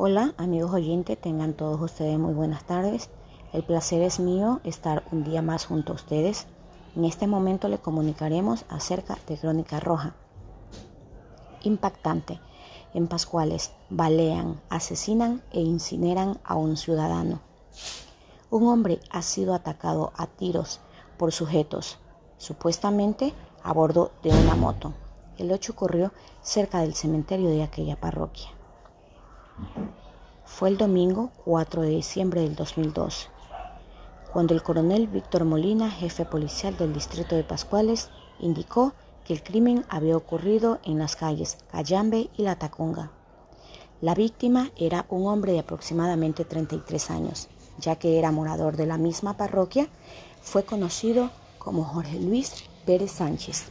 Hola amigos oyentes, tengan todos ustedes muy buenas tardes. El placer es mío estar un día más junto a ustedes. En este momento le comunicaremos acerca de Crónica Roja. Impactante. En Pascuales balean, asesinan e incineran a un ciudadano. Un hombre ha sido atacado a tiros por sujetos, supuestamente a bordo de una moto. El hecho ocurrió cerca del cementerio de aquella parroquia. Fue el domingo 4 de diciembre del 2002, cuando el coronel Víctor Molina, jefe policial del distrito de Pascuales, indicó que el crimen había ocurrido en las calles Cayambe y La Tacunga. La víctima era un hombre de aproximadamente 33 años, ya que era morador de la misma parroquia, fue conocido como Jorge Luis Pérez Sánchez.